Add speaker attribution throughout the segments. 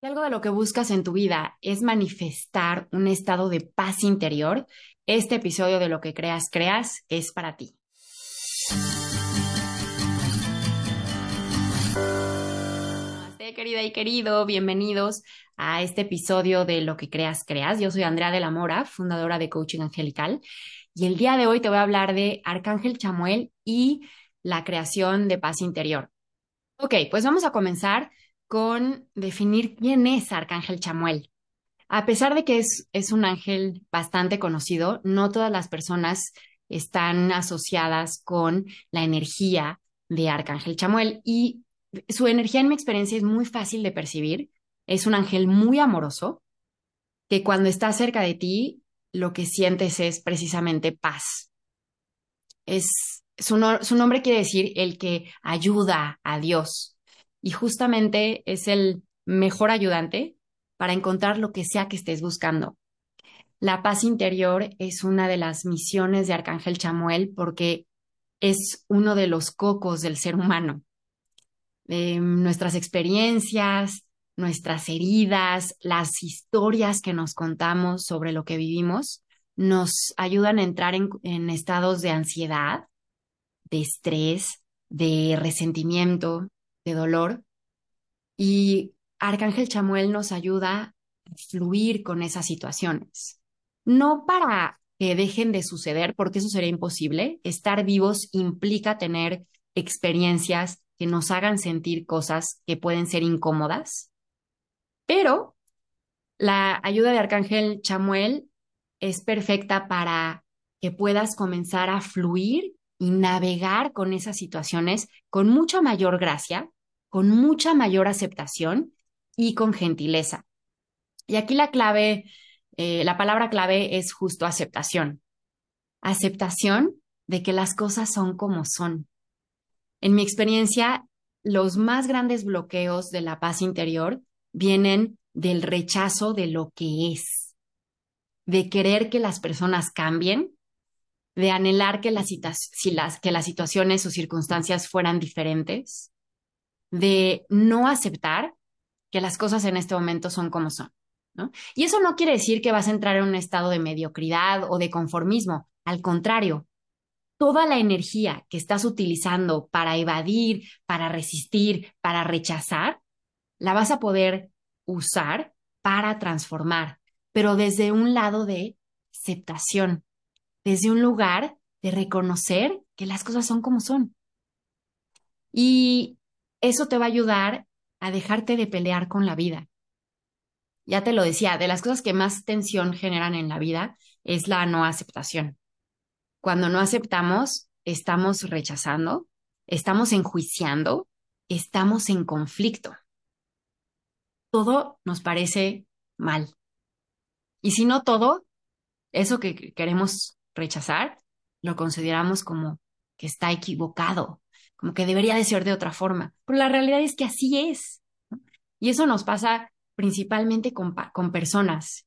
Speaker 1: Si algo de lo que buscas en tu vida es manifestar un estado de paz interior, este episodio de Lo que creas, creas es para ti. Querida y querido, bienvenidos a este episodio de Lo que creas, creas. Yo soy Andrea de la Mora, fundadora de Coaching Angelical, y el día de hoy te voy a hablar de Arcángel Chamuel y la creación de paz interior. Ok, pues vamos a comenzar con definir quién es Arcángel Chamuel. A pesar de que es, es un ángel bastante conocido, no todas las personas están asociadas con la energía de Arcángel Chamuel y su energía en mi experiencia es muy fácil de percibir. Es un ángel muy amoroso que cuando está cerca de ti lo que sientes es precisamente paz. Es, su, su nombre quiere decir el que ayuda a Dios y justamente es el mejor ayudante para encontrar lo que sea que estés buscando. La paz interior es una de las misiones de Arcángel Chamuel porque es uno de los cocos del ser humano. Em, nuestras experiencias, nuestras heridas, las historias que nos contamos sobre lo que vivimos, nos ayudan a entrar en estados de ansiedad, de estrés, de resentimiento, dolor. Y Arcángel Chamuel nos ayuda a fluir con esas situaciones. No para que dejen de suceder, porque eso sería imposible. Estar vivos implica tener experiencias que nos hagan sentir cosas que pueden ser incómodas. Pero la ayuda de Arcángel Chamuel es perfecta para que puedas comenzar a fluir y navegar con esas situaciones con mucha mayor gracia, con mucha mayor aceptación y con gentileza. Y aquí la clave, eh, la palabra clave es justo aceptación. Aceptación de que las cosas son como son. En mi experiencia, los más grandes bloqueos de la paz interior vienen del rechazo de lo que es, de querer que las personas cambien, de anhelar que las, que las situaciones o circunstancias fueran diferentes, de no aceptar que las cosas en este momento son como son. ¿no? Y eso no quiere decir que vas a entrar en un estado de mediocridad o de conformismo. Al contrario, toda la energía que estás utilizando para evadir, para resistir, para rechazar, la vas a poder usar para transformar, pero desde un lado de aceptación, desde un lugar de reconocer que las cosas son como son. Y eso te va a ayudar a dejarte de pelear con la vida. Ya te lo decía, de las cosas que más tensión generan en la vida es la no aceptación. Cuando no aceptamos, estamos rechazando, estamos enjuiciando, estamos en conflicto. Todo nos parece mal. Y si no todo, eso que queremos rechazar, lo consideramos como que está equivocado, como que debería de ser de otra forma. Pero la realidad es que así es. Y eso nos pasa principalmente con, con, personas.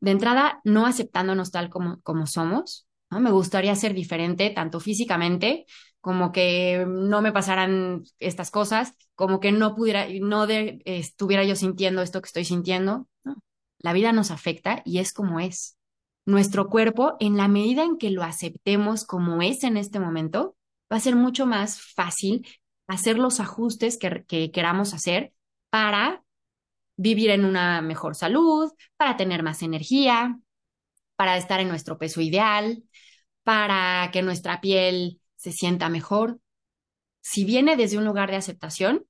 Speaker 1: De entrada, no aceptándonos tal como, como somos. ¿no? Me gustaría ser diferente, tanto físicamente, como que no me pasaran estas cosas, como que no pudiera, no estuviera yo sintiendo esto que estoy sintiendo. La vida nos afecta y es como es. Nuestro cuerpo, en la medida en que lo aceptemos como es en este momento, va a ser mucho más fácil hacer los ajustes que, queramos hacer para vivir en una mejor salud, para tener más energía, para estar en nuestro peso ideal, para que nuestra piel se sienta mejor. Si viene desde un lugar de aceptación,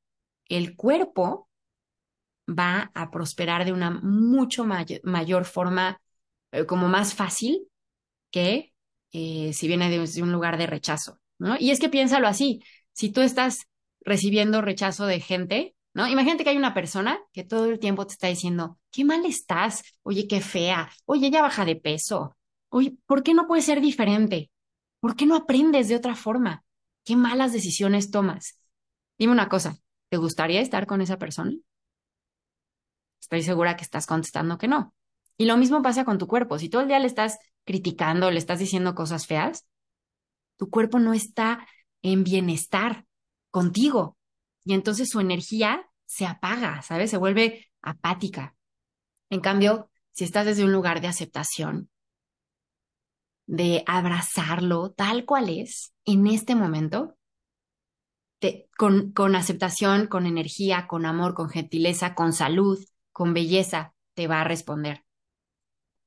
Speaker 1: el cuerpo va a prosperar de una mucho mayor forma, eh, como más fácil que eh, si viene desde un lugar de rechazo. Y es que piénsalo así, si tú estás recibiendo rechazo de gente, ¿no? Imagínate que hay una persona que todo el tiempo te está diciendo, qué mal estás, oye, qué fea, oye, ya baja de peso, oye, ¿por qué no puedes ser diferente? ¿Por qué no aprendes de otra forma? ¿Qué malas decisiones tomas? Dime una cosa, ¿te gustaría estar con esa persona? Estoy segura que estás contestando que no. Y lo mismo pasa con tu cuerpo. Si todo el día le estás criticando, le estás diciendo cosas feas, tu cuerpo no está en bienestar contigo. Y entonces su energía se apaga, ¿sabes? Se vuelve apática. En cambio, si estás desde un lugar de aceptación, de abrazarlo tal cual es en este momento, con, con aceptación, con energía, con amor, con gentileza, con salud, con belleza, te va a responder.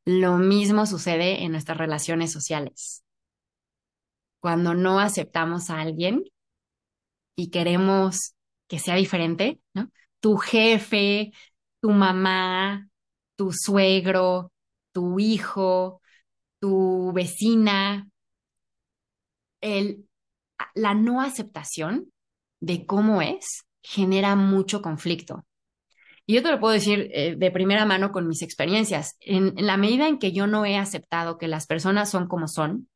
Speaker 1: Lo mismo sucede en nuestras relaciones sociales. Cuando no aceptamos a alguien y queremos que sea diferente, ¿no? Tu jefe, tu mamá, tu suegro, tu hijo, tu vecina, el, la no aceptación de cómo es genera mucho conflicto. Y yo te lo puedo decir eh, de primera mano con mis experiencias. En, en, la medida en que yo no he aceptado que las personas son como son,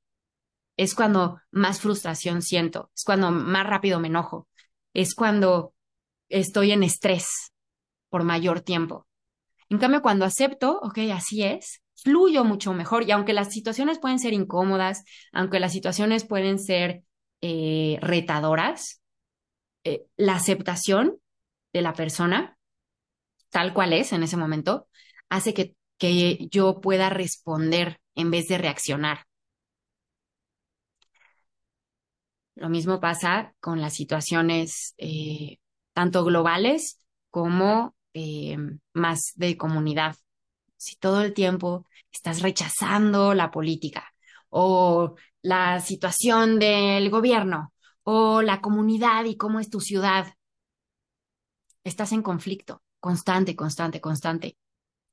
Speaker 1: es cuando más frustración siento, es cuando más rápido me enojo, es cuando estoy en estrés por mayor tiempo. En cambio, cuando acepto, ok, así es, fluyo mucho mejor. Y aunque las situaciones pueden ser incómodas, aunque las situaciones pueden ser eh, retadoras, eh, la aceptación de la persona, tal cual es en ese momento, hace que, que yo pueda responder en vez de reaccionar. Lo mismo pasa con las situaciones eh, tanto globales como eh, más de comunidad. Si todo el tiempo estás rechazando la política o la situación del gobierno o la comunidad y cómo es tu ciudad, estás en conflicto constante, constante, constante.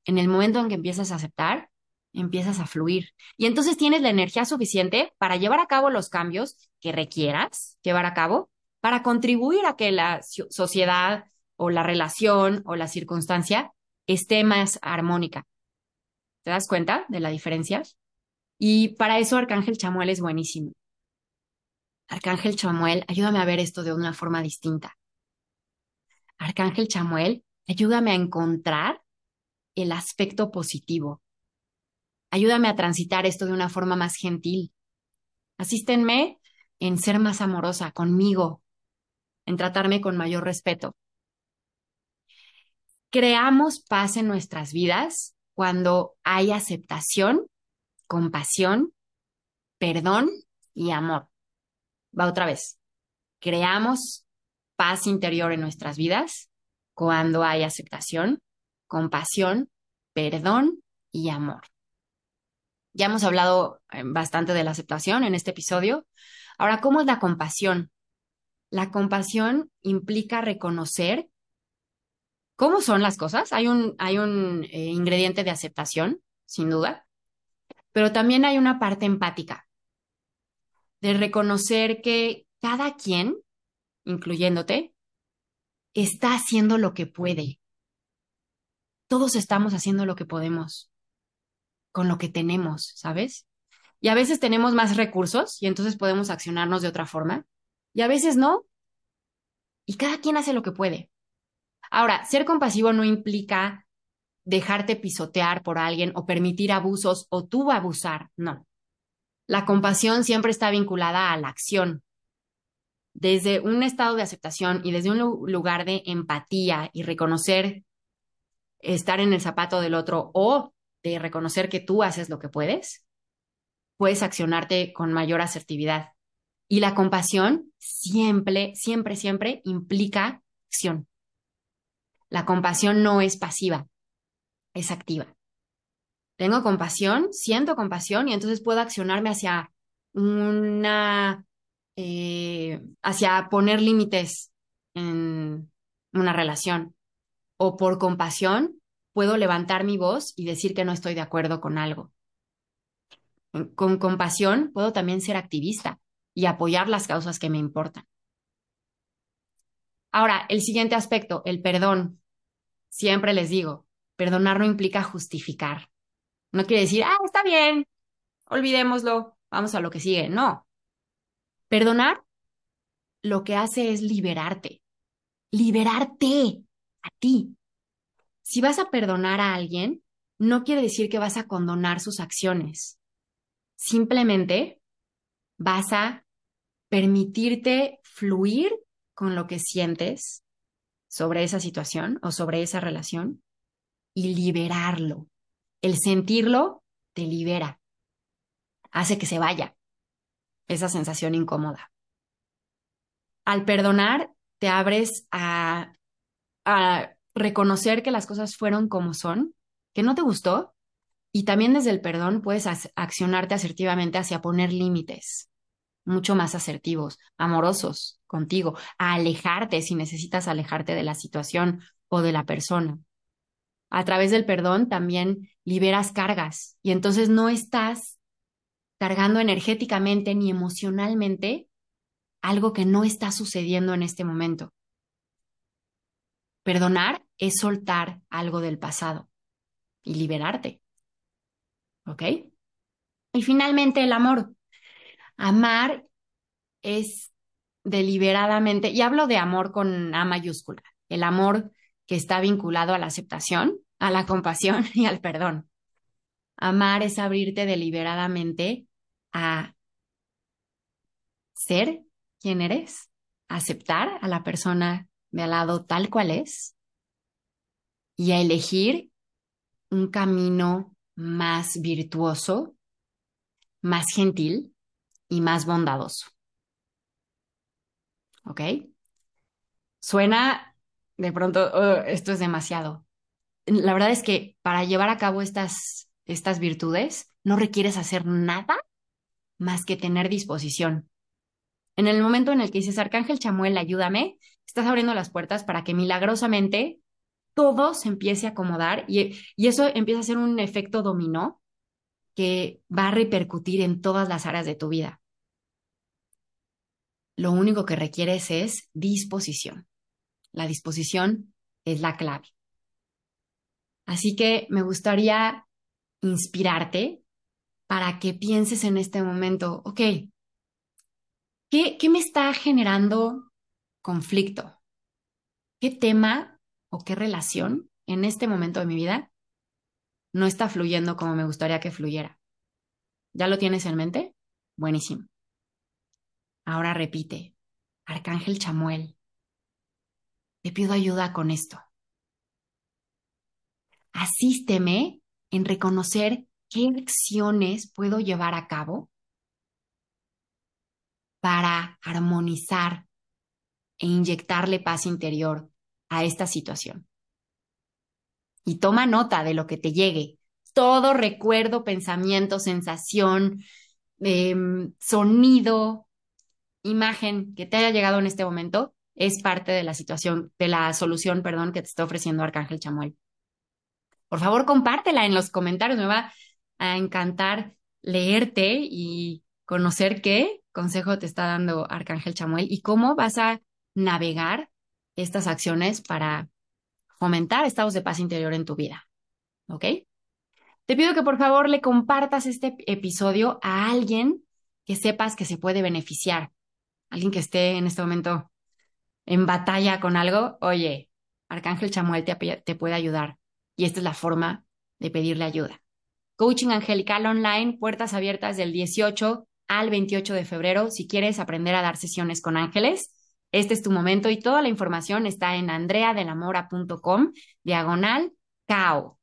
Speaker 1: En el momento en que empiezas a aceptar, empiezas a fluir. Y entonces tienes la energía suficiente para llevar a cabo los cambios que requieras llevar a cabo para contribuir a que la sociedad o la relación o la circunstancia esté más armónica. ¿Te das cuenta de la diferencia? Y para eso Arcángel Chamuel es buenísimo. Arcángel Chamuel, ayúdame a ver esto de una forma distinta. Arcángel Chamuel, ayúdame a encontrar el aspecto positivo. Ayúdame a transitar esto de una forma más gentil. Asístenme en ser más amorosa conmigo, en tratarme con mayor respeto. Creamos paz en nuestras vidas cuando hay aceptación, compasión, perdón y amor. Va otra vez. Creamos paz interior en nuestras vidas cuando hay aceptación, compasión, perdón y amor. Ya hemos hablado eh, bastante de la aceptación en este episodio. Ahora, ¿cómo es la compasión? La compasión implica reconocer cómo son las cosas. Hay un, hay un eh, ingrediente de aceptación, sin duda, pero también hay una parte empática, de reconocer que cada quien, incluyéndote, está haciendo lo que puede. Todos estamos haciendo lo que podemos con lo que tenemos, ¿sabes? Y a veces tenemos más recursos y entonces podemos accionarnos de otra forma. Y a veces no. Y cada quien hace lo que puede. Ahora, ser compasivo no implica dejarte pisotear por alguien o permitir abusos o tú abusar, no. La compasión siempre está vinculada a la acción. Desde un estado de aceptación y desde un lugar de empatía y reconocer estar en el zapato del otro o de reconocer que tú haces lo que puedes, puedes accionarte con mayor asertividad. Y la compasión siempre, siempre, siempre implica acción. La compasión no es pasiva, es activa. Tengo compasión, siento compasión y entonces puedo accionarme hacia una, eh, hacia poner límites en una relación. O por compasión puedo levantar mi voz y decir que no estoy de acuerdo con algo. Con compasión puedo también ser activista y apoyar las causas que me importan. Ahora, el siguiente aspecto, el perdón. Siempre les digo, perdonar no implica justificar. No quiere decir, ah, está bien, olvidémoslo, vamos a lo que sigue. No. Perdonar lo que hace es liberarte. Liberarte a ti. Si vas a perdonar a alguien, no quiere decir que vas a condonar sus acciones. Simplemente vas a permitirte fluir con lo que sientes sobre esa situación o sobre esa relación y liberarlo. El sentirlo te libera, hace que se vaya esa sensación incómoda. Al perdonar, te abres a, a reconocer que las cosas fueron como son, que no te gustó, y también desde el perdón puedes accionarte asertivamente hacia poner límites mucho más asertivos, amorosos contigo, a alejarte si necesitas alejarte de la situación o de la persona. A través del perdón también liberas cargas y entonces no estás cargando energéticamente ni emocionalmente algo que no está sucediendo en este momento. Perdonar es soltar algo del pasado y liberarte. ¿Ok? Y finalmente el amor. Amar es deliberadamente, y hablo de amor con A mayúscula, el amor que está vinculado a la aceptación, a la compasión y al perdón. Amar es abrirte deliberadamente a ser quien eres, aceptar a la persona de al lado tal cual es y a elegir un camino más virtuoso, más gentil y más bondadoso. ¿Ok? Suena de pronto, oh, esto es demasiado. La verdad es que para llevar a cabo estas, estas virtudes no requieres hacer nada más que tener disposición. En el momento en el que dices, Arcángel Chamuel, ayúdame, estás abriendo las puertas para que milagrosamente todo se empiece a acomodar y, y eso empieza a ser un efecto dominó que va a repercutir en todas las áreas de tu vida. Lo único que requieres es disposición. La disposición es la clave. Así que me gustaría inspirarte para que pienses en este momento, ok, ¿qué, qué me está generando conflicto? ¿Qué tema o qué relación en este momento de mi vida no está fluyendo como me gustaría que fluyera. ¿Ya lo tienes en mente? Buenísimo. Ahora repite, Arcángel Chamuel, te pido ayuda con esto. Asísteme en reconocer qué acciones puedo llevar a cabo para armonizar e inyectarle paz interior a esta situación y toma nota de lo que te llegue. Todo recuerdo, pensamiento, sensación, em, sonido, imagen que te haya llegado en este momento es parte de la situación, de la solución, perdón, que te está ofreciendo Arcángel Chamuel. Por favor, compártela en los comentarios. Me va a encantar leerte y conocer qué consejo te está dando Arcángel Chamuel y cómo vas a navegar estas acciones para fomentar estados de paz interior en tu vida. ¿Ok? Te pido que por favor le compartas este episodio a alguien que sepas que se puede beneficiar. Alguien que esté en este momento en batalla con algo. Oye, Arcángel Chamuel te, te puede ayudar. Y esta es la forma de pedirle ayuda. Coaching Angelical Online, puertas abiertas del 18 al 28 de febrero. Si quieres aprender a dar sesiones con ángeles, este es tu momento y toda la información está en andreadelamora.com, diagonal cao.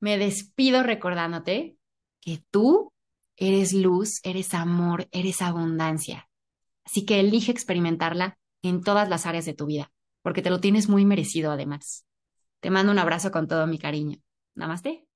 Speaker 1: Me despido recordándote que tú eres luz, eres amor, eres abundancia. Así que elige experimentarla en todas las áreas de tu vida, porque te lo tienes muy merecido además. Te mando un abrazo con todo mi cariño. Namaste.